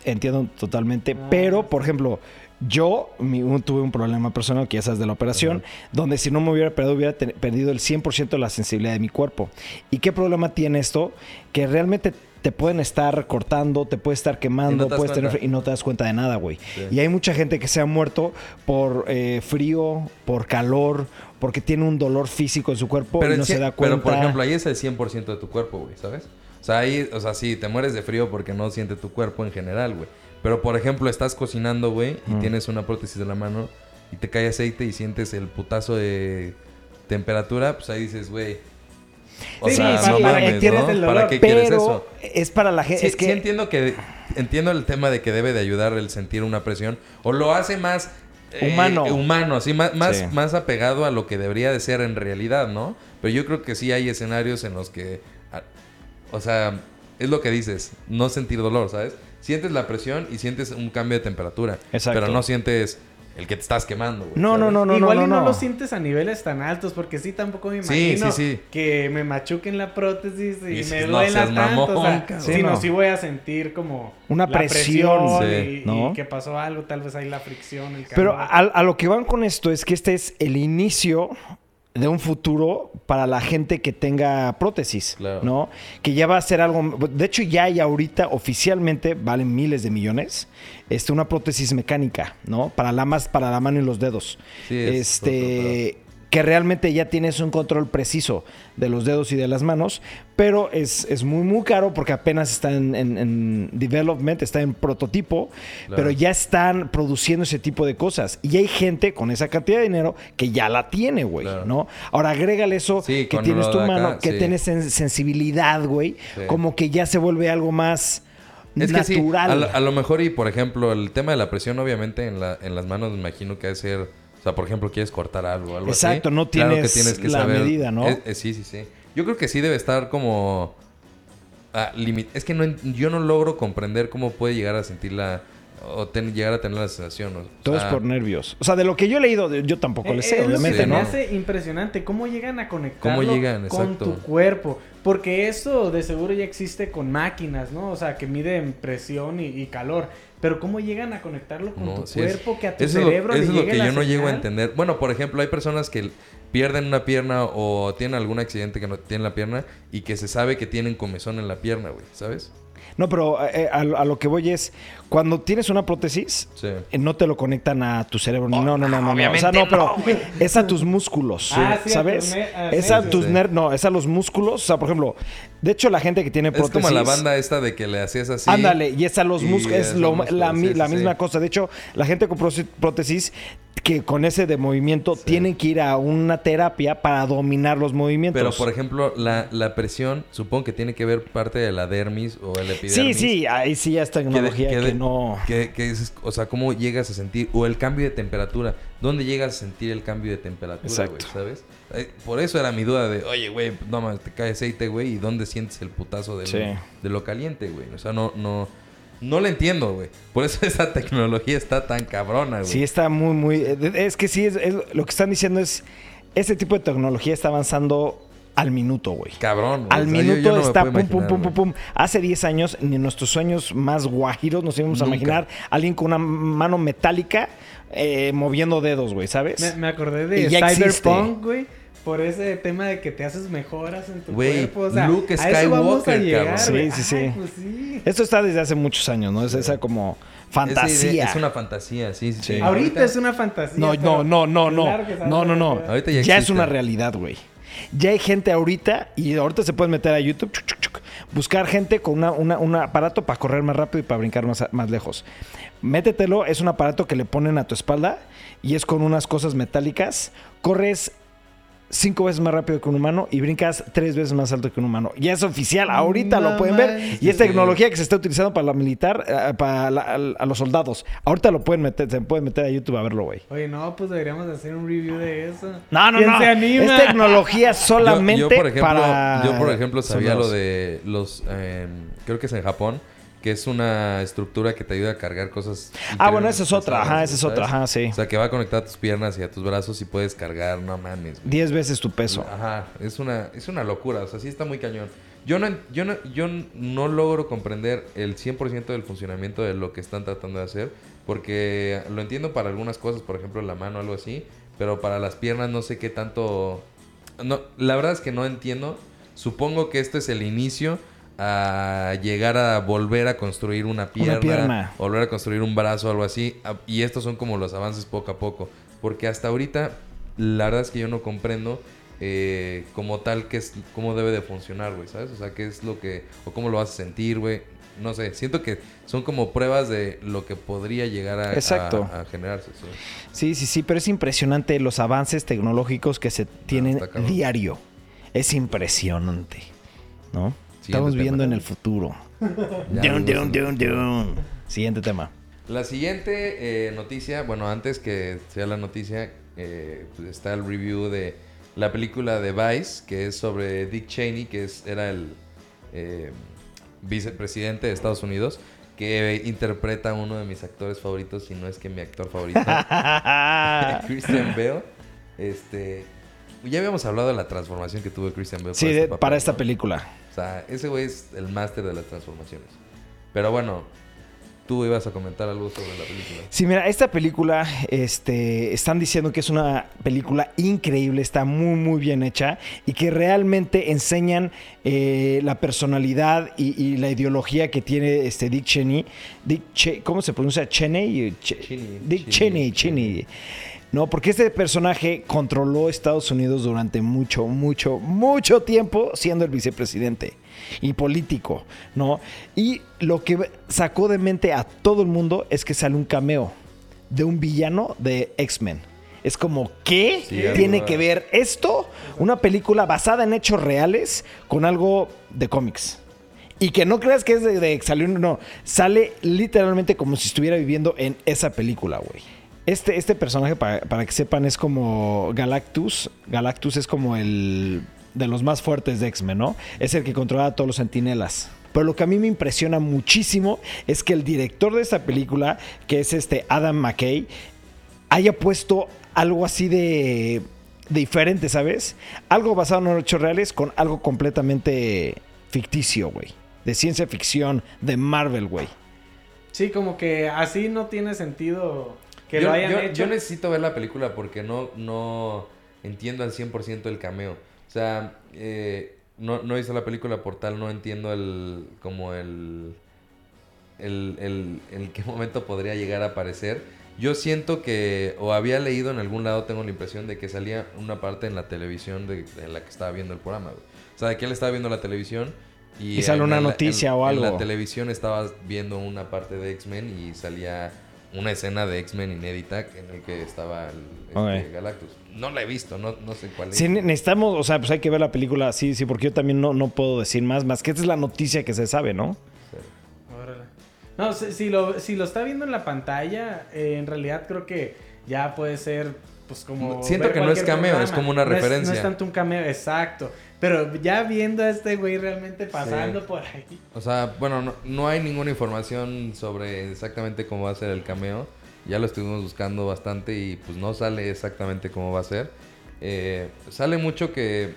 entiendo totalmente,
Ah.
pero por ejemplo, yo mi- un- tuve un problema personal que ya sabes de la operación, donde si no me hubiera perdido, hubiera perdido el 100% de la sensibilidad de mi cuerpo. ¿Y qué problema tiene esto? Que realmente te pueden estar cortando, te puede estar quemando,
Y no te das
puedes tener
cuenta.
y no te das cuenta de nada, güey.
Sí.
Y hay mucha gente que se ha muerto por eh, frío, por calor, porque tiene un dolor físico en su cuerpo y no se da cuenta.
Pero por ejemplo, ahí es el 100% de tu cuerpo, güey, ¿sabes? O sea, ahí, o sea, sí, te mueres de frío porque no siente tu cuerpo en general, güey. Pero por ejemplo, estás cocinando, güey, y
Mm.
tienes una prótesis de la mano y te cae aceite y sientes el putazo de temperatura, pues ahí dices, güey. O
Sí,
sea,
sí,
no
sí,
mames, ¿no?
el
¿Para qué quieres eso?
es para la gente.
Sí,
es que
sí entiendo que entiendo el tema de que debe de ayudar el sentir una presión o lo hace más eh,
Humano.
humano, sí, más más,
Sí.
más apegado a lo que debería de ser en realidad, ¿no? Pero yo creo que sí hay escenarios en los que o sea, es lo que dices, no sentir dolor, ¿sabes? Sientes la presión y sientes un cambio de temperatura,
Exacto.
pero no sientes el que te estás quemando, güey,
No, no, no, no,
Igual
no,
y no,
no.
lo sientes a niveles tan altos, porque sí, tampoco me imagino
sí, sí.
que me machuquen la prótesis y,
Y dices,
me
no
duela tanto. o sea,
mamón, cabrón.
sí, voy a sentir como
Una
la
presión,
Sí.
y,
¿no?
y que pasó algo, tal vez ahí la fricción, el
Pero a, a lo que van con esto es que este es el inicio de un futuro para la gente que tenga prótesis,
Claro.
¿no? Que ya va a ser algo, de hecho ya hay ahorita oficialmente valen miles de millones, este una prótesis mecánica, ¿no? Para la más para la mano y los dedos.
Sí, es
este que realmente ya tienes un control preciso de los dedos y de las manos, pero es, es muy, muy caro porque apenas está en, en- en development, está en prototipo,
Claro.
pero ya están produciendo ese tipo de cosas. Y hay gente con esa cantidad de dinero que ya la tiene, güey,
Claro.
¿no? Ahora agrégale eso
Sí,
que tienes tu
acá,
mano, que
sí.
tienes sen- sensibilidad, güey,
Sí.
como que ya se vuelve algo más
Es que sí,
natural.
a, lo, a lo mejor y por ejemplo el tema de la presión obviamente en, la, en las manos me imagino que ha de ser, sea, por ejemplo, quieres cortar algo algo así.
Exacto, no
Claro
tienes la medida, ¿no?
Eh, eh, sí, sí, sí. Yo creo que sí debe estar como ah, limit- es que no, yo no logro comprender cómo puede llegar a sentir la o ten- llegar a tener la sensación. o
Todo es
sea,
por nervios. O sea, de lo que yo he leído, yo tampoco
Eh,
le sé,
es lo que
obviamente,
me
¿no?
hace impresionante cómo llegan a conectarlo
¿Cómo llegan?
con
Exacto.
tu cuerpo. Porque eso de seguro ya existe con máquinas, ¿no? O sea, que miden presión y, y calor. Pero cómo llegan a conectarlo con
No,
tu
sí es-
cuerpo, que a tu
Eso es lo,
cerebro
eso es lo que yo no llego a entender. Bueno, por ejemplo, hay personas que pierden una pierna o tienen algún accidente que no tienen la pierna y que se sabe que tienen comezón en la pierna, güey, ¿sabes?
No, pero eh, a, a lo que voy es, cuando tienes una prótesis,
Sí.
eh, no te lo conectan a tu cerebro. no, no, no, no, no. O sea, no, pero es a tus músculos.
Ah, sí, a
¿Sabes?
ah,
es a
sí,
tus
sí.
ner- no, es a los músculos. O sea, por ejemplo, de hecho, la gente que tiene
Es
prótesis.
como la banda esta de que le hacías así.
Ándale, y es a los músculos, es
es
lo-
los músculos,
la, mi-
sí,
la
sí,
misma
sí.
cosa. De hecho, la gente con prótesis- que con ese de movimiento tienen que ir a una terapia para dominar los movimientos.
Pero, por ejemplo, la, la presión, supongo que tiene que ver parte de la dermis o el epidermis.
sí, sí, ahí sí ya es
Que, de-
tecnología que, no.
que- que es- o sea, cómo llegas a sentir, o el cambio de temperatura, ¿dónde llegas a sentir el cambio de temperatura, güey? ¿Sabes? Por eso era mi duda de, oye, güey, no mames, te cae aceite, güey, ¿y dónde sientes el putazo
Sí.
de lo caliente, güey? O sea, no, no, no lo entiendo, güey. Por eso esa tecnología está tan cabrona, güey.
Sí, está muy, muy. eh, Es que sí, es, es- lo que están diciendo es. Este tipo de tecnología está avanzando al minuto, güey.
Cabrón, güey.
Al
O sea, yo-
minuto
yo no me
está pum, pum,
imaginar,
pum, pum, pum. Hace 10 años, ni en nuestros sueños más guajiros nos íbamos a imaginar alguien con una mano metálica eh, moviendo dedos, güey, ¿sabes?
Me, me acordé de. Cyberpunk, güey. por ese tema de que te haces mejoras en tu cuerpo. O sea,
Luke
a eso vamos a
Skywalker,
llegar,
cabrón.
Sí,
güey.
sí, sí.
Ay, pues sí.
Esto está desde hace muchos años, ¿no? Es esa como fantasía.
Es una fantasía, sí, sí.
Ahorita es una fantasía.
No, no, no, no, no.
claro
No, no, no.
Ahorita
Ya,
ya
es una realidad, güey. Ya hay gente ahorita, y ahorita se pueden meter a YouTube, buscar gente con una- un aparato para correr más rápido y para brincar más, más lejos. Métetelo, es un aparato que le ponen a tu espalda y es con unas cosas metálicas. Corres cinco veces más rápido que un humano y brincas tres veces más alto que un humano. Ya es oficial, ahorita
No
lo pueden ver. Y es tecnología que se está utilizando para la militar, eh, para la- a, a los soldados. Ahorita lo pueden meter, se pueden meter a YouTube a verlo, güey.
Oye, no, pues deberíamos hacer un review de eso.
No, no,
¿Quién
no.
se anima?
Es tecnología solamente
yo, yo, por ejemplo,
para.
yo, por ejemplo, sabía
soldados.
lo de los... eh, creo que es en Japón, que es una estructura que te ayuda a cargar cosas...
Ah, bueno, esa es otra. Ajá, esa es otra. Ajá, sí.
O sea, que va a conectar a tus piernas y a tus brazos y puedes cargar, no mames. güey.
Diez veces tu peso.
Ajá, es una, es una locura, o sea, sí está muy cañón. Yo no, yo no, yo no logro comprender el 100% del funcionamiento de lo que están tratando de hacer, porque lo entiendo para algunas cosas, por ejemplo, la mano o algo así, pero para las piernas no sé qué tanto... No, la verdad es que no entiendo. Supongo que esto es el inicio a llegar a volver a construir una pierna,
pierna.
volver a construir un brazo o algo así. Y estos son como los avances poco a poco. Porque hasta ahorita, la verdad es que yo no comprendo eh, como tal qué es, cómo debe de funcionar, güey, ¿sabes? O sea, qué es lo que, o cómo lo vas a sentir, güey. No sé, siento que son como pruebas de lo que podría llegar a,
Exacto.
a- a generarse. sí.
Sí, sí, sí, pero es impresionante los avances tecnológicos que se tienen
está cabrón.
diario. Es impresionante, ¿no? Estamos
tema.
viendo en el futuro. Dun, dun, dun. Siguiente tema.
La siguiente eh, noticia, bueno, antes que sea la noticia, eh, pues está el review de la película de Vice, que es sobre Dick Cheney, que es, era el eh, vicepresidente de Estados Unidos, que interpreta a uno de mis actores favoritos, si no es que mi actor favorito, Christian Bale. Este, ya habíamos hablado de la transformación que tuvo Christian Bale.
sí,
este
de-
papel,
para esta
¿no?
película.
Sea, ese güey es el máster de las transformaciones. Pero bueno, tú ibas a comentar algo sobre la película.
Sí, mira, esta película, este, están diciendo que es una película increíble, está muy, muy bien hecha y que realmente enseñan eh, la personalidad y, y la ideología que tiene este Dick Cheney. Dick Che- ¿Cómo se pronuncia? Cheney. Che-
Cheney,
Dick
Cheney,
Cheney, Cheney. No, porque este personaje controló Estados Unidos durante mucho, mucho, mucho tiempo siendo el vicepresidente y político, ¿no? Y lo que sacó de mente a todo el mundo es que sale un cameo de un villano de X-Men. Es como, ¿qué
Sí,
tiene que ver esto? Una película basada en hechos reales con algo de cómics. Y que no creas que es de, de salió, no, sale literalmente como si estuviera viviendo en esa película, güey. Este, este personaje, para, para que sepan, es como Galactus. Galactus es como el de los más fuertes de X-Men, ¿no? Es el que controla a todos los sentinelas. Pero lo que a mí me impresiona muchísimo es que el director de esta película, que es este Adam McKay, haya puesto algo así de, de diferente, ¿sabes? Algo basado en hechos reales con algo completamente ficticio, güey. De ciencia ficción, de Marvel, güey.
Sí, como que así no tiene sentido que
yo,
lo hayan
yo-
hecho.
yo necesito ver la película porque no, no entiendo al 100% el cameo. O sea, eh, no, no hice la película por tal, no entiendo el como el, el, el, en qué momento podría llegar a aparecer. Yo siento que, o había leído en algún lado, tengo la impresión de que salía una parte en la televisión de, en la que estaba viendo el programa. güey. O sea, de que él estaba viendo la televisión y...
Y sale
en
una
la-
noticia
en-
o
En la
algo.
televisión estabas viendo una parte de X-Men y salía una escena de X-Men inédita en el que estaba el, este. Galactus. No la he visto, no, no sé cuál es.
Sí, ne- necesitamos, o sea, pues hay que ver la película, sí, sí, porque yo también no, no puedo decir más, más que esta es la noticia que se sabe, ¿no?
Órale. No, si, si lo, si lo está viendo en la pantalla, eh, en realidad creo que ya puede ser, pues como.
Siento
ver
que no es cameo, es como una
No es-
referencia.
no es tanto un cameo, exacto. Pero ya viendo a este güey realmente pasando por ahí.
O sea, bueno, no, no hay ninguna información sobre exactamente cómo va a ser el cameo. Ya lo estuvimos buscando bastante y pues no sale exactamente cómo va a ser. Eh, sale mucho que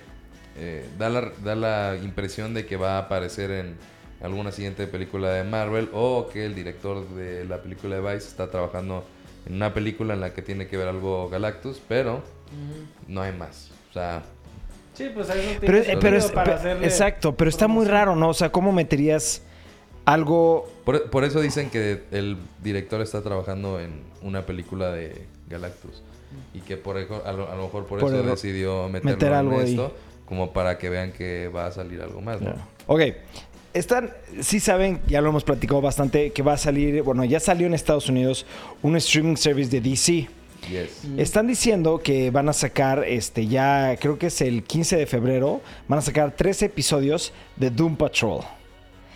eh, da, la, da la impresión de que va a aparecer en alguna siguiente película de Marvel o que el director de la película de Vice está trabajando en una película en la que tiene que ver algo Galactus, pero no hay más. O sea,
Sí, pues tiene
Pero, eh, pero es-
para hacerle
exacto, pero está muy raro, ¿no? O sea, ¿cómo meterías algo
por, por eso dicen que el director está trabajando en una película de Galactus. Y que por a, lo, a lo mejor por,
Por
eso decidió meterlo
meter algo
en
ahí.
esto. Como para que vean que va a salir algo más, ¿no?
Ok. Están, sí saben, ya lo hemos platicado bastante, que va a salir, bueno, ya salió en Estados Unidos un streaming service de DC.
Yes.
Están diciendo que van a sacar, este, ya creo que es el 15 de febrero, van a sacar tres episodios de Doom Patrol.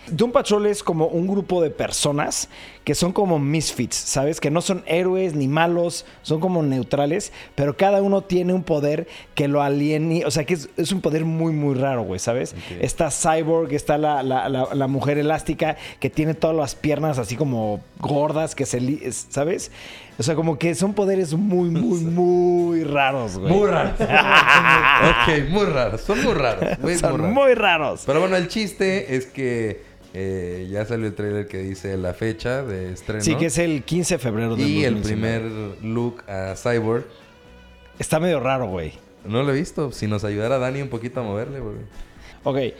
Doom Patrol es como un grupo de personas que son como misfits, ¿sabes? Que no son héroes ni malos, son como neutrales, pero cada uno tiene un poder que lo aliene, o sea, que es, es un poder muy, muy raro, güey, ¿sabes? Está Cyborg, está la, la- la- la mujer elástica que tiene todas las piernas así como gordas, que se, ¿sabes? O sea, como que son poderes muy, muy, muy raros, güey.
Muy raros. ok, muy raros. Son muy raros. güey,
Son
muy raros.
muy raros.
Pero bueno, el chiste es que eh, ya salió el trailer que dice la fecha de estreno.
Sí, que es el 15 de febrero del
Y el
2019.
primer look a Cyborg.
Está medio raro, güey.
No lo he visto. Si nos ayudara Dani un poquito a moverle, güey.
Ok.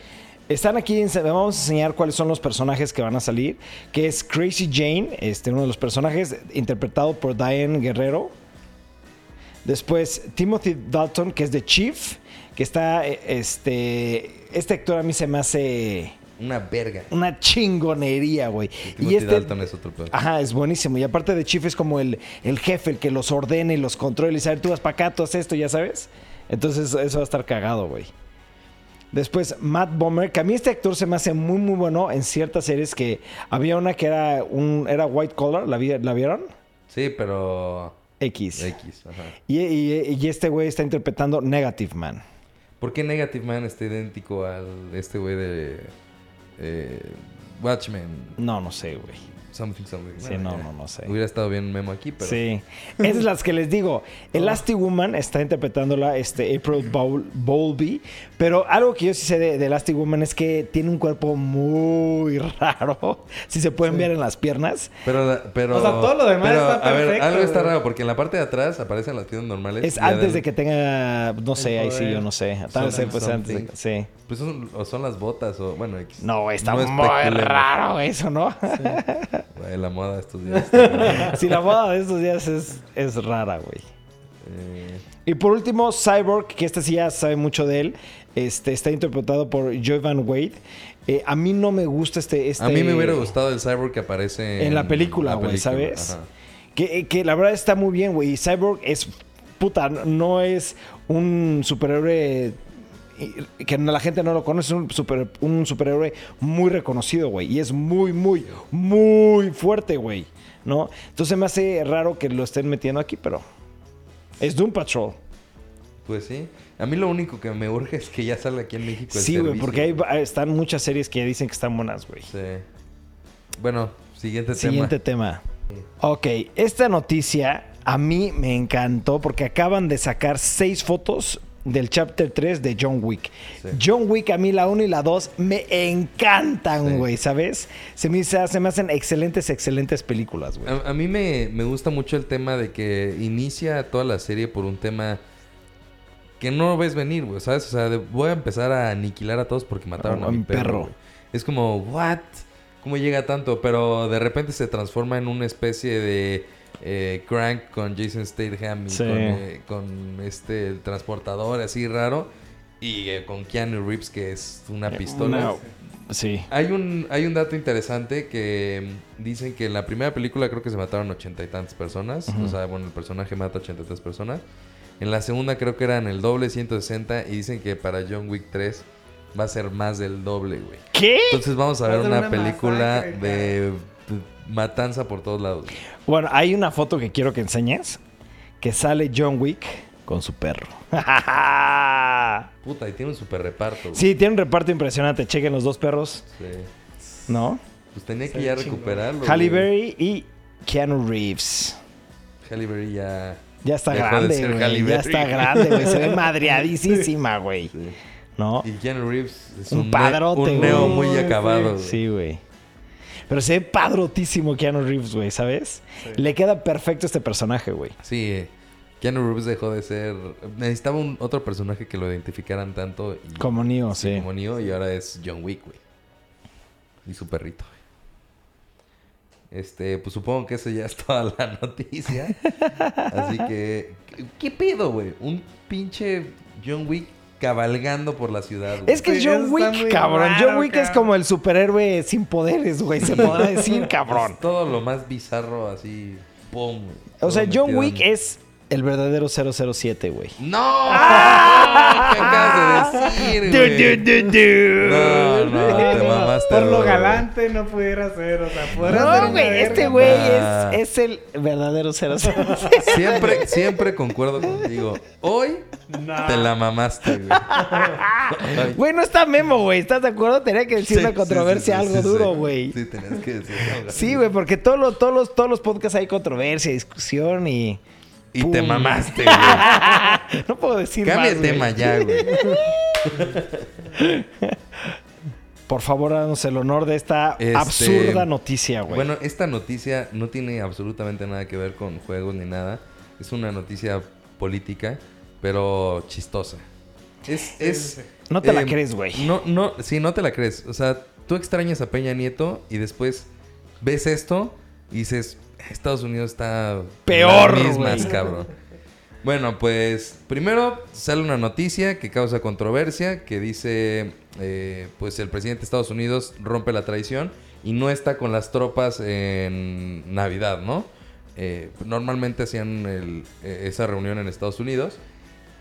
Están aquí, vamos a enseñar cuáles son los personajes que van a salir. Que es Crazy Jane, este, uno de los personajes interpretado por Diane Guerrero. Después Timothy Dalton, que es de Chief, que está, eh, este, este actor a mí se me hace
Una verga.
una chingonería, güey.
Timothy Dalton es otro pedo.
Ajá, es buenísimo. Y aparte de Chief es como el, el jefe, el que los ordena y los controla y dice, a ver, tú vas para acá, tú haces esto, ya sabes. Entonces eso va a estar cagado, güey. Después Matt Bomer, que a mí este actor se me hace muy, muy bueno en ciertas series que había una que era un era White Collar, ¿la, vi- ¿la vieron?
Sí, pero...
X.
X, ajá.
Y, y- y este güey está interpretando Negative Man.
¿Por qué Negative Man está idéntico al este güey de... eh, Watchmen?
No, no sé, güey.
Something, something.
Sí,
Bueno,
no, no, no sé.
Hubiera estado bien Memo aquí, pero...
Sí. Esas las que les digo. Elastic Woman está interpretándola este, April Bowl- Bowlby. Pero algo que yo sí sé de, de Elastic Woman es que tiene un cuerpo muy raro. Si se pueden ver en las piernas.
Pero, pero...
O sea, todo lo demás
pero,
está
A ver,
perfecto,
algo está raro porque en la parte de atrás aparecen las piernas normales.
Es antes de que tenga. No sé, ahí sí, yo no sé. Tal vez
Something,
pues antes de. Sí.
Pues son, o son las botas o... Bueno, X.
No, está
No
muy raro eso, ¿no?
La moda de estos días. está-
si la moda de estos días es, es rara, güey.
Eh,
Y por último, Cyborg, que este sí ya sabe mucho de él, este, está interpretado por Jovan Wade. Eh, a mí no me gusta este, este...
A mí me hubiera gustado el cyborg que aparece
En la película,
la
güey, ¿sabes?
ajá.
Que, que la verdad está muy bien, güey. Y Cyborg es... Puta, no es un superhéroe... y- Que la gente no lo conoce, es un, super, un superhéroe muy reconocido, güey. Y es muy, muy, muy fuerte, güey. ¿No? Entonces me hace raro que lo estén metiendo aquí, pero... Es Doom Patrol.
Pues sí. A mí lo único que me urge es que ya salga aquí en México el
Sí, güey, porque hay, están muchas series que dicen que están buenas, güey.
Sí. Bueno, siguiente,
Siguiente tema. Ok, esta noticia a mí me encantó porque acaban de sacar seis fotos del chapter 3 de John Wick.
Sí.
John Wick, a mí la 1 y la 2 me encantan,
Sí.
güey, ¿sabes? Se me, se se me hacen excelentes, excelentes películas, güey.
A, a mí me, me gusta mucho el tema de que inicia toda la serie por un tema que no ves venir, güey, ¿sabes? O sea, de- voy a empezar a aniquilar a todos porque mataron
A
a mi perro.
perro.
Es como, ¿what? ¿Cómo llega tanto? Pero de repente se transforma en una especie de eh, crank con Jason Statham y
Sí.
con, eh, con este el transportador así raro. Y eh, con Keanu Reeves, que es una pistola.
Sí.
Hay un, hay un dato interesante que mm, dicen que en la primera película creo que se mataron ochenta y tantas personas. O sea, bueno, el personaje mata ochenta y tantas personas. En la segunda creo que eran el doble, 160. Y dicen que para John Wick 3 va a ser más del doble, güey.
¿Qué?
Entonces vamos a ver una,
una
película
masacre,
de de matanza por todos lados.
Bueno, hay una foto que quiero que enseñes que sale John Wick con su perro.
Puta, y tiene un super reparto. güey.
sí, tiene un reparto impresionante. Chequen los dos perros,
Sí.
¿no?
Pues tenía que ya
ve chingón.
recuperarlo.
Halle. Berry y Keanu Reeves.
Halle Berry ya...
Ya está
Dejó de
grande,
ser
güey.
Halle
Ya está grande, güey. Se ve madreadísima, güey.
sí.
¿No?
Y Keanu Reeves es
Un
un,
padrote,
un
güey.
neo muy
Uy,
acabado. güey.
Sí, güey. Pero se ve padrotísimo Keanu Reeves, güey, ¿sabes? Le queda perfecto este personaje, güey.
Sí, Keanu Reeves dejó de ser... Necesitaba un otro personaje que lo identificaran tanto. Y,
Como Neo, sí.
Como Neo y ahora es John Wick, güey. Y su perrito, güey. Este, pues supongo que eso ya es toda la noticia. Así que... ¿qué- ¿Qué pedo, güey? Un pinche John Wick cabalgando por la ciudad, güey.
Es que
Sí,
John Wick, cabrón.
raro,
John Wick es como el superhéroe sin poderes, güey. Se podrá decir, cabrón.
Es todo lo más bizarro así... ¡Pum!
O sea, John Wick es el verdadero 007, güey.
¡No! ¿Qué acabas de decir, güey? No, no, te mamaste.
Por lo galante no pudiera ser, o sea, ser
No, güey, este güey
Ah.
es, es el verdadero 007.
Siempre, siempre concuerdo contigo. Hoy
No.
te la mamaste, güey.
Güey, no está Memo, güey. ¿Estás de acuerdo? Tenía que decir
Sí,
una controversia,
sí, sí,
algo
sí,
duro, güey.
Sí, tenías que decirlo.
Sí, güey, porque todos los, todos, los, todos los podcasts hay controversia, discusión y...
Y te mamaste, güey.
No puedo decir
Cambia
más,
tema
güey.
ya, güey.
Por favor, háganos el honor de esta
Este,
absurda noticia, güey.
Bueno, esta noticia no tiene absolutamente nada que ver con juegos ni nada. Es una noticia política, pero chistosa. Es, es,
no te la
eh,
crees, güey.
No, no, sí, no te la crees. O sea, tú extrañas a Peña Nieto y después ves esto y dices, Estados Unidos está
Peor,
las mismas, cabrón. Bueno, pues primero sale una noticia que causa controversia que dice, eh, pues el presidente de Estados Unidos rompe la traición y no está con las tropas en Navidad, ¿no? Eh, normalmente hacían el- eh, esa reunión en Estados Unidos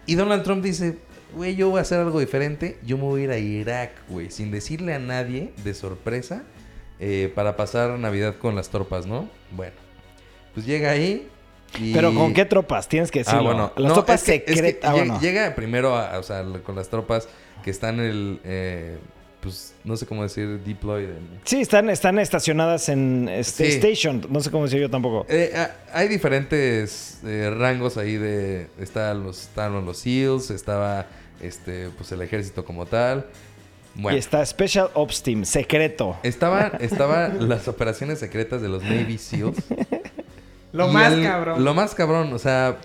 y Donald Trump dice, güey, yo voy a hacer algo diferente. Yo me voy a ir a Irak, güey, sin decirle a nadie de sorpresa para pasar Navidad con las tropas, ¿no? Bueno, pues llega ahí y...
Pero ¿con qué tropas? Tienes que decirlo.
Ah, bueno.
Las
no,
tropas
es que- es que
secretas. Ah,
llega,
bueno.
llega primero, a- o sea, con las tropas que están en el... eh, pues, no sé cómo decir, deployed.
Sí, están, están estacionadas en este,
Sí.
Station. No sé cómo decir yo tampoco.
Eh, ah, hay diferentes eh, rangos ahí de... Están los, estaban los SEALs, estaba este, pues, el ejército como tal. Bueno.
Y está Special Ops Team, secreto.
Estaban estaba las operaciones secretas de los Navy SEALs.
Lo
Y
más cabrón.
Lo más cabrón, o sea...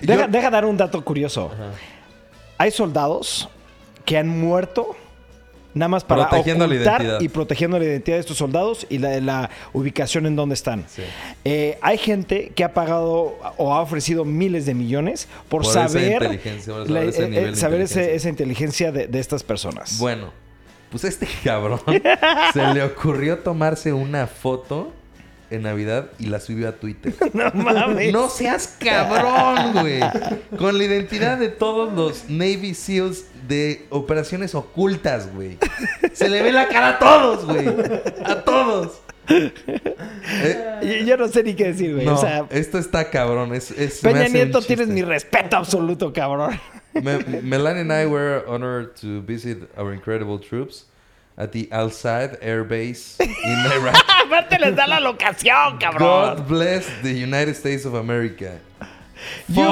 Deja,
yo-
deja dar un dato curioso.
Ajá.
Hay soldados que han muerto nada más para
Protegiendo la
ocultar
identidad.
y protegiendo la identidad de estos soldados y la, la ubicación en donde están.
Sí.
Eh, hay gente que ha pagado o ha ofrecido miles de millones por,
Por esa
saber,
inteligencia, por
la-
saber ese
eh,
nivel
eh,
de
saber ese-
inteligencia.
esa inteligencia de, de estas personas.
Bueno, pues a este cabrón se le ocurrió tomarse una foto en Navidad y la subió a Twitter.
no mames.
No seas cabrón, güey. Con la identidad de todos los Navy SEALs de operaciones ocultas, güey. Se le ve la cara a todos, güey. A todos. Eh,
Yo, yo no sé ni qué decir, güey.
no,
o sea,
esto está cabrón. Es, es-
Peña Nieto, tienes mi respeto absoluto, cabrón.
Me- Melania and I were honored to visit our incredible troops at the Al Saad Air Base in Iraq.
Aparte les da la locación, cabrón.
God bless the United States of America.
You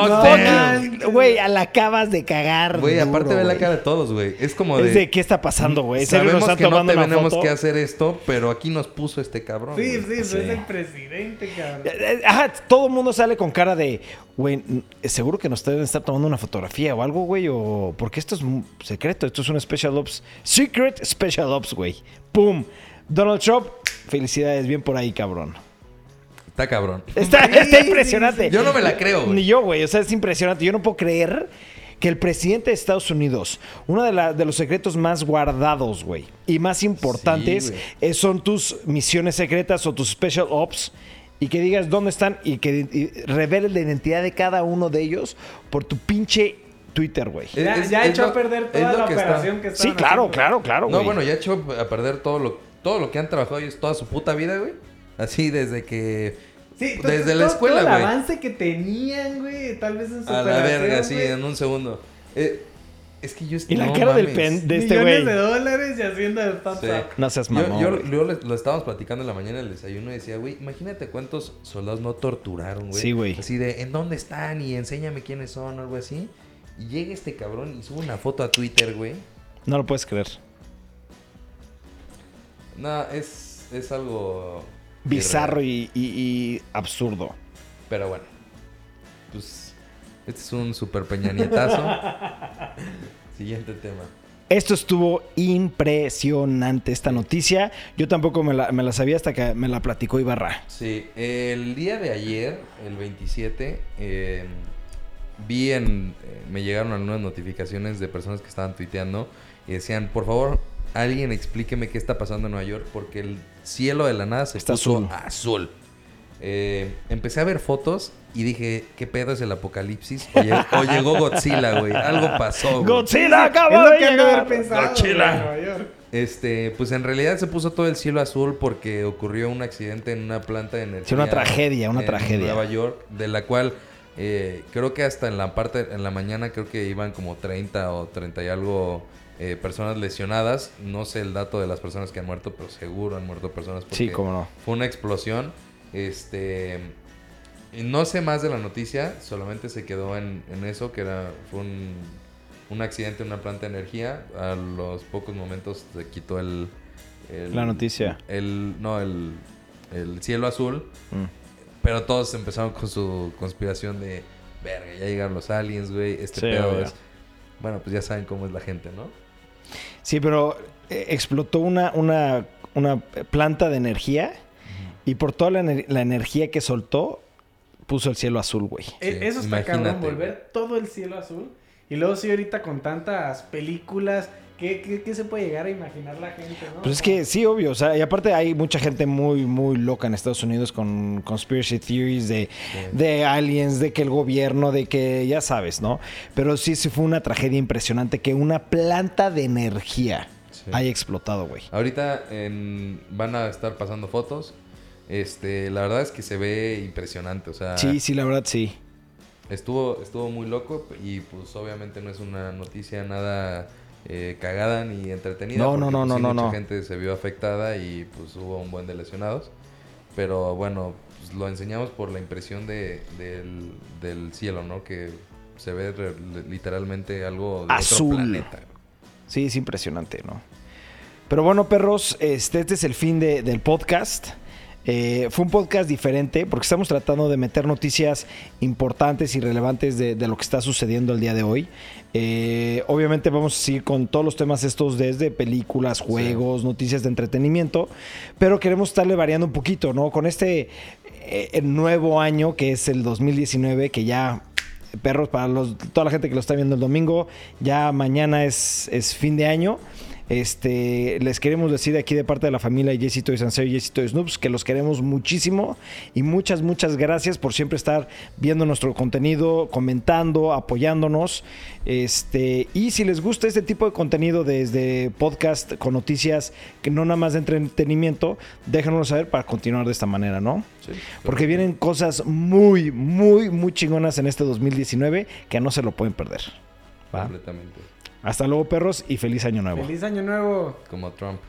Güey, a la acabas de cagar.
Güey, aparte ve la cara de todos, güey. Es como
Es
de...
qué está pasando, güey. ¿En serio nos
Sabemos que no tenemos
foto?
que hacer esto, pero aquí nos puso este cabrón.
Sí, sí,
Sí.
es el presidente, cabrón.
Eh, eh, Ajá, todo el mundo sale con cara de, güey, seguro que nos deben estar tomando una fotografía o algo, güey, o porque esto es un secreto, esto es un Special Ops, Secret Special Ops, güey. ¡Pum! Donald Trump, felicidades, bien por ahí, cabrón.
Está cabrón.
Está,
Sí,
está
sí,
impresionante.
Yo no me la creo, güey.
Ni yo, güey. O sea, es impresionante. Yo no puedo creer que el presidente de Estados Unidos, uno de, la- de los secretos más guardados, güey, y más importantes, son tus misiones secretas o tus special ops. Y que digas dónde están y que y reveles la identidad de cada uno de ellos por tu pinche Twitter, güey.
Ya,
es-
ya
es
echó
lo-
a perder toda la
que está-
operación que
Sí,
estaban
claro,
haciendo.
claro, claro, güey.
No, bueno, ya echó a perder todo lo, todo lo que han trabajado ellos toda su puta vida, güey. Así desde que...
Sí,
desde la escuela,
todo
güey.
el avance que tenían, güey, tal vez en su
A la verga, sí,
güey.
en un segundo. Eh, es que yo...
Y la
no
cara del pen de este
Millones
güey.
de dólares y haciendo el
Sí.
No seas mamón.
yo,
güey.
lo estábamos platicando en la mañana en el desayuno y decía, güey, imagínate cuántos soldados no torturaron, güey.
Sí, güey.
Así de, ¿en dónde están? Y enséñame quiénes son o algo así. Y llega este cabrón y sube una foto a Twitter, güey.
No lo puedes creer.
No, es, es algo...
Bizarro y, y- y absurdo.
Pero bueno. pues este es un super peñanietazo. Siguiente tema.
Esto estuvo impresionante, esta noticia. Yo tampoco me la, me la sabía hasta que me la platicó Ibarra.
Sí, el día de ayer, el 27, eh, vi en... eh, me llegaron algunas notificaciones de personas que estaban tuiteando y decían, por favor, alguien explíqueme qué está pasando en Nueva York porque el cielo de la nada se
Está
puso
azul.
azul. Eh, empecé a ver fotos y dije, ¿qué pedo es el apocalipsis? O, lleg- o llegó Godzilla, güey. Algo pasó, güey.
¡Godzilla
Es
acaba
lo
de
que han de haber
llegar!
pensado.
Godzilla.
güey, en Nueva York.
Este, pues en realidad se puso todo el cielo azul porque ocurrió un accidente en una planta de energía.
Sí, una tragedia, una
en
tragedia.
Nueva York, de la cual eh, creo que hasta en la parte, en la mañana creo que iban como 30 o 30 y algo eh, personas lesionadas. No sé el dato de las personas que han muerto, pero seguro han muerto personas porque
Sí, cómo no.
fue una explosión. Este, no sé más de la noticia, solamente se quedó en, en eso, que era fue un, un accidente en una planta de energía. A los pocos momentos se quitó el... el-
La noticia.
El, no, el, el cielo azul.
Mm.
Pero todos empezaron con su conspiración de... Verga, ya llegaron los aliens, güey. Este
Sí,
pedo es... Bueno, pues ya saben cómo es la gente, ¿no?
Sí, pero eh, explotó una, una, una planta de energía y por toda la, ener- la energía que soltó, puso el cielo azul, güey.
E- Eso está
imagínate,
cabrón, volver todo el cielo azul. Y luego sí, ahorita con tantas películas, ¿qué, qué, qué se puede llegar a imaginar la gente, no?
Pues es que sí, obvio. O sea, y aparte hay mucha gente muy, muy loca en Estados Unidos con conspiracy theories de, de aliens, de que el gobierno, de que ya sabes, ¿no? Pero sí, sí fue una tragedia impresionante que una planta de energía
Sí.
haya explotado, güey.
Ahorita en- van a estar pasando fotos. Este, la verdad es que se ve impresionante. O sea,
Sí, sí, la verdad sí.
estuvo, estuvo muy loco. Y pues obviamente no es una noticia nada eh, cagada ni entretenida.
No, no, no,
pues,
no,
sí,
no,
mucha
no.
gente se vio afectada y pues hubo un buen de lesionados. Pero bueno, pues, lo enseñamos por la impresión de, del, del cielo, ¿no? Que se ve re- literalmente algo de
Azul.
otro planeta.
Sí, es impresionante, ¿no? Pero bueno, perros, este, este es el fin de- del podcast. Eh, fue un podcast diferente porque estamos tratando de meter noticias importantes y relevantes de, de lo que está sucediendo el día de hoy. Eh, obviamente vamos a seguir con todos los temas estos desde películas, juegos, noticias de entretenimiento, pero queremos estarle variando un poquito, ¿no? Con este eh, nuevo año que es el 2019, que ya perros para los, toda la gente que lo está viendo el domingo. Ya mañana es, es fin de año. Este, les queremos decir aquí de parte de la familia Jessito y Sanseo y Jessito y Snoops que los queremos muchísimo y muchas, muchas gracias por siempre estar viendo nuestro contenido, comentando, apoyándonos. Este, y si les gusta este tipo de contenido desde podcast con noticias que no nada más de entretenimiento, déjenoslo saber para continuar de esta manera, ¿no?
Sí,
Porque vienen cosas muy, muy, muy chingonas en este 2019 que no se lo pueden perder. ¿va?
completamente.
Hasta luego, perros, y feliz año nuevo.
Feliz año nuevo.
Como Trump.